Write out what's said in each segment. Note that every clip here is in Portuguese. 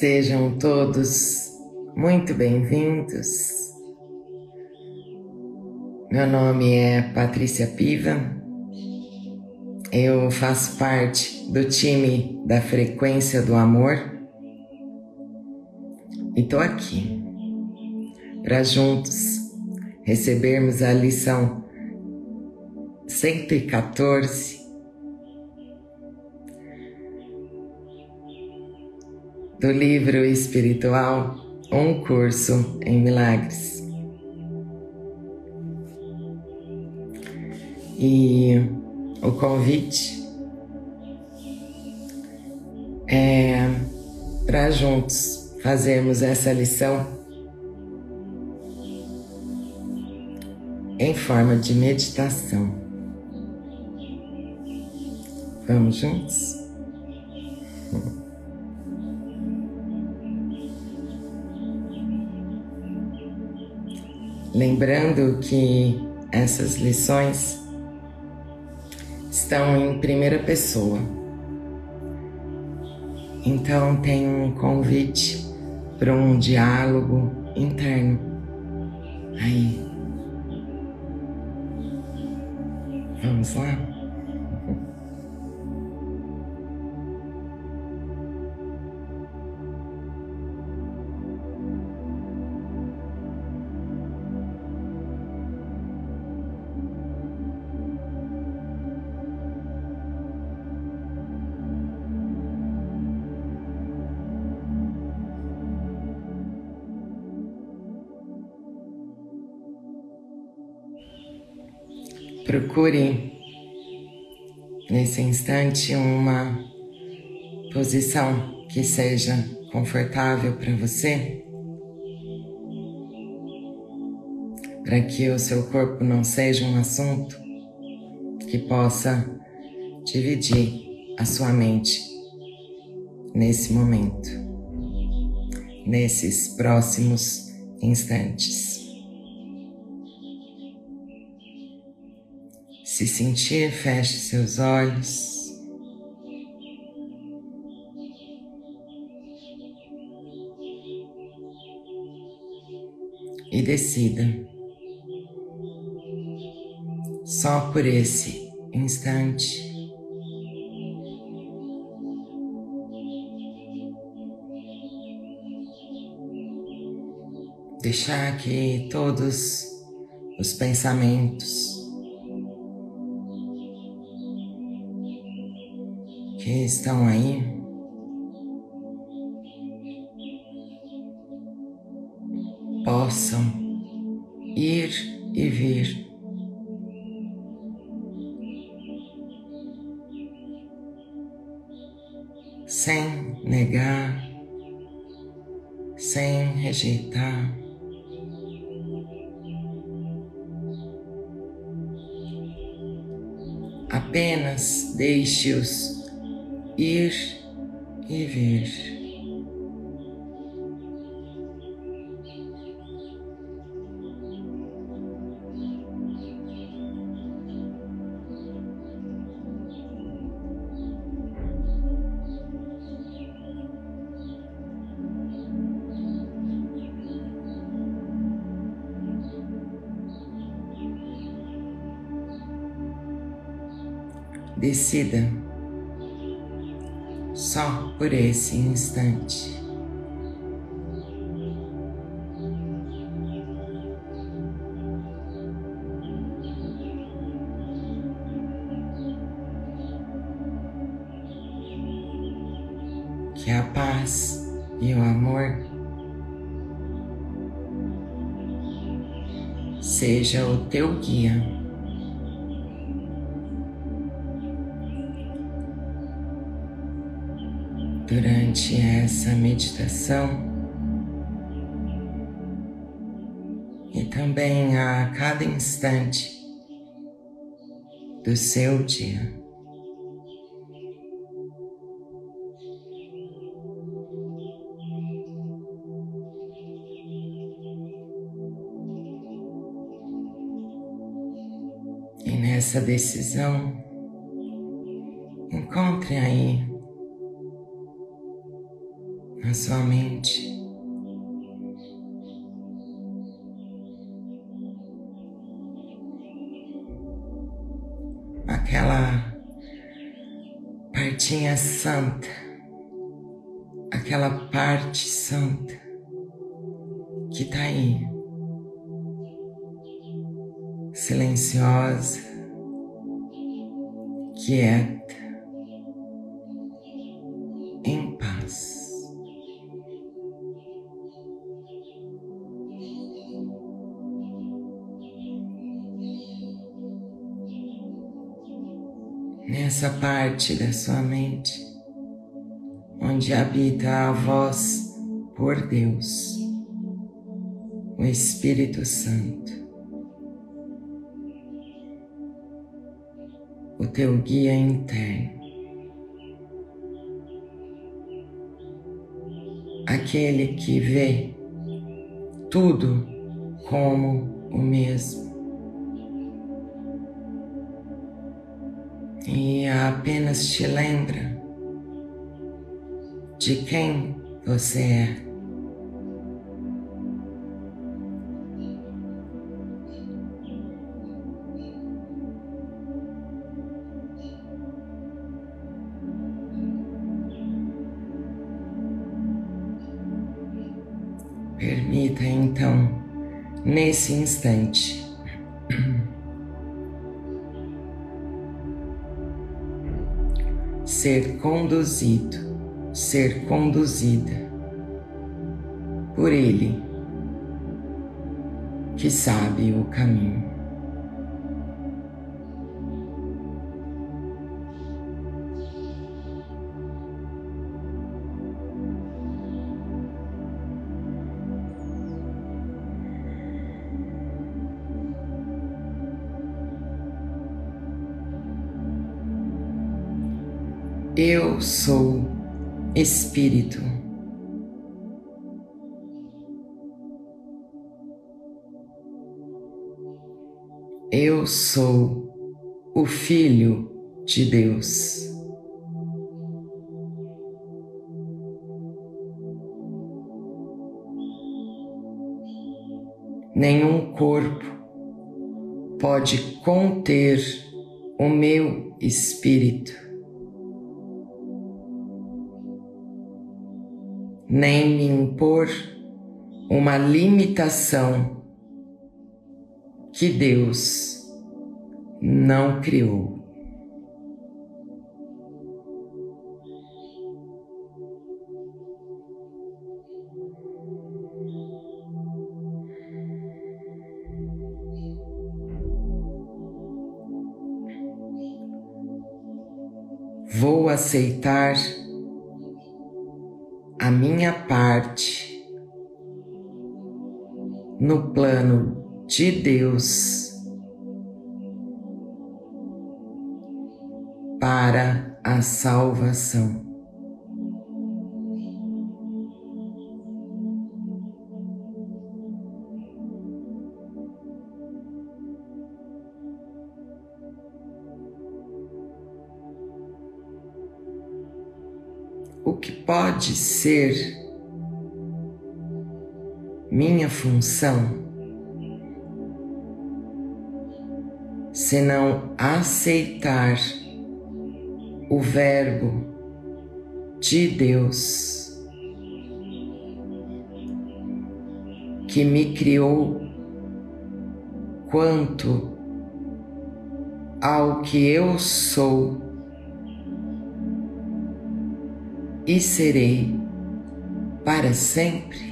Sejam todos muito bem-vindos. Meu nome é Patrícia Piva. Eu faço parte do time da Frequência do Amor e tô aqui para juntos recebermos a lição 114 do livro espiritual Um Curso em Milagres. E o convite é para juntos fazermos essa lição em forma de meditação. Vamos juntos? Lembrando que essas lições estão em primeira pessoa. Então tem um convite para um diálogo interno. Aí. Vamos lá? Procure nesse instante uma posição que seja confortável para você, para que o seu corpo não seja um assunto que possa dividir a sua mente nesse momento, nesses próximos instantes. Se sentir, feche seus olhos. E decida, só por esse instante, deixar que todos os pensamentos que estão aí. Possam ir e vir. Sem negar, sem rejeitar. Apenas deixe-os ir e vir. Decida só por esse instante. Que a paz e o amor seja o teu guia. Durante essa meditação e também a cada instante do seu dia. E nessa decisão, encontre aí na sua mente. Aquela partinha santa, aquela parte santa que está aí, silenciosa, quieta, Nessa parte da sua mente onde habita a voz por Deus, o Espírito Santo. o teu guia interno, aquele que vê tudo como o mesmo. E apenas te lembra de quem você é. Permita então, nesse instante, ser conduzido, ser conduzida por Ele que sabe o caminho. Eu sou Espírito. Eu sou o Filho de Deus. Nenhum corpo pode conter o meu espírito. Nem me impor uma limitação que Deus não criou. Vou aceitar a minha parte no plano de Deus para a salvação. O que pode ser minha função se não aceitar o Verbo de Deus que me criou quanto ao que eu sou e serei para sempre.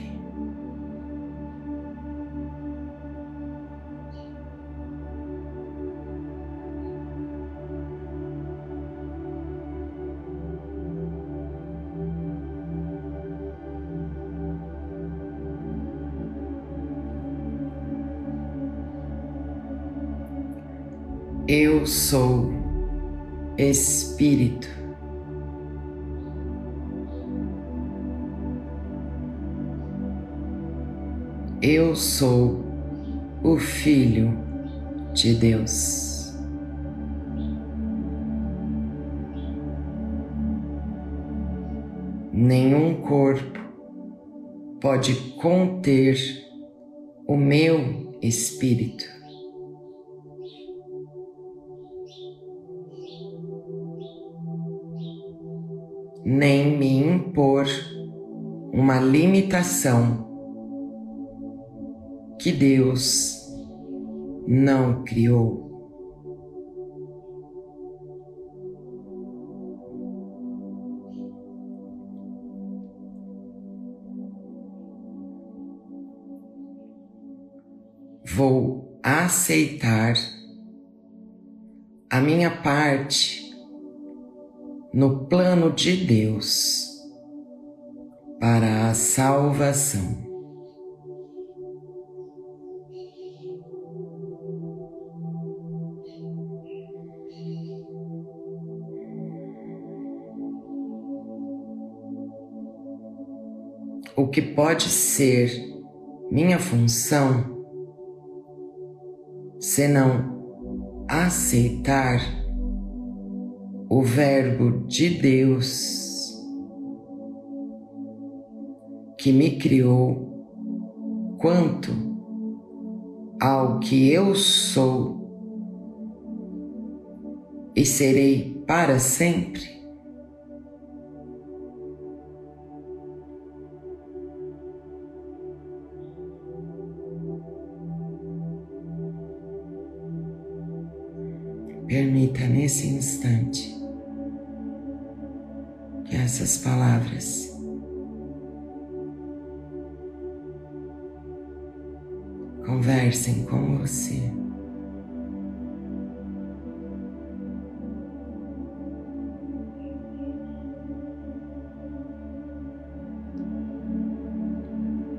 Eu sou Espírito. Eu sou o Filho de Deus. nenhum corpo pode conter o meu espírito. Nem me impor uma limitação que Deus não criou. Vou aceitar a minha parte no plano de Deus para a salvação. O que pode ser minha função senão aceitar o Verbo de Deus que me criou quanto ao que eu sou e serei para sempre. Permita nesse instante que essas palavras conversem com você.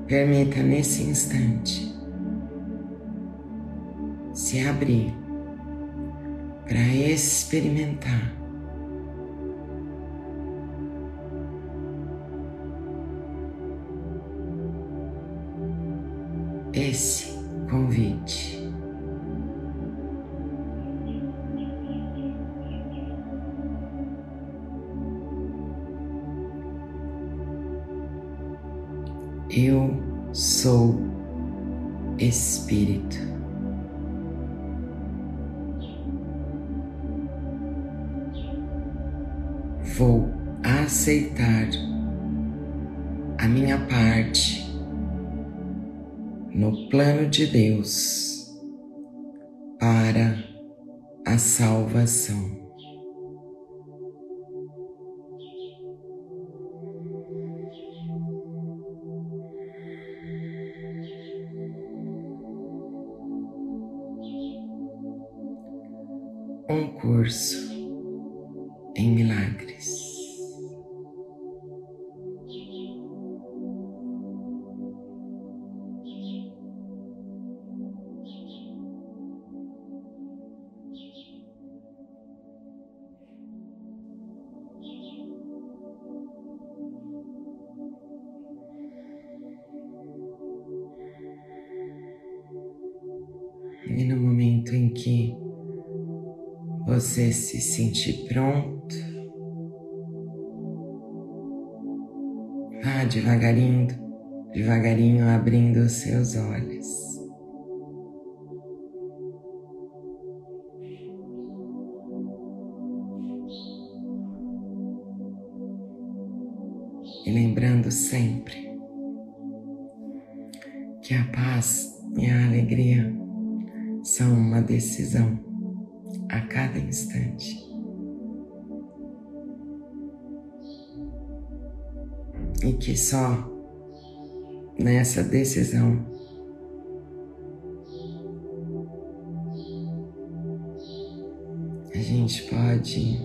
Permita nesse instante se abrir para experimentar. Esse convite. Eu sou Espírito. Vou aceitar a minha parte no plano de Deus para a salvação. Um curso você se sentir pronto, vá devagarinho, devagarinho abrindo os seus olhos. E lembrando sempre que a paz e a alegria são uma decisão a cada instante. E que só nessa decisão a gente pode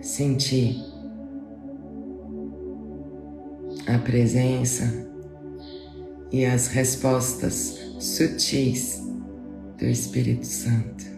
sentir a presença e as respostas sutis do Espírito Santo.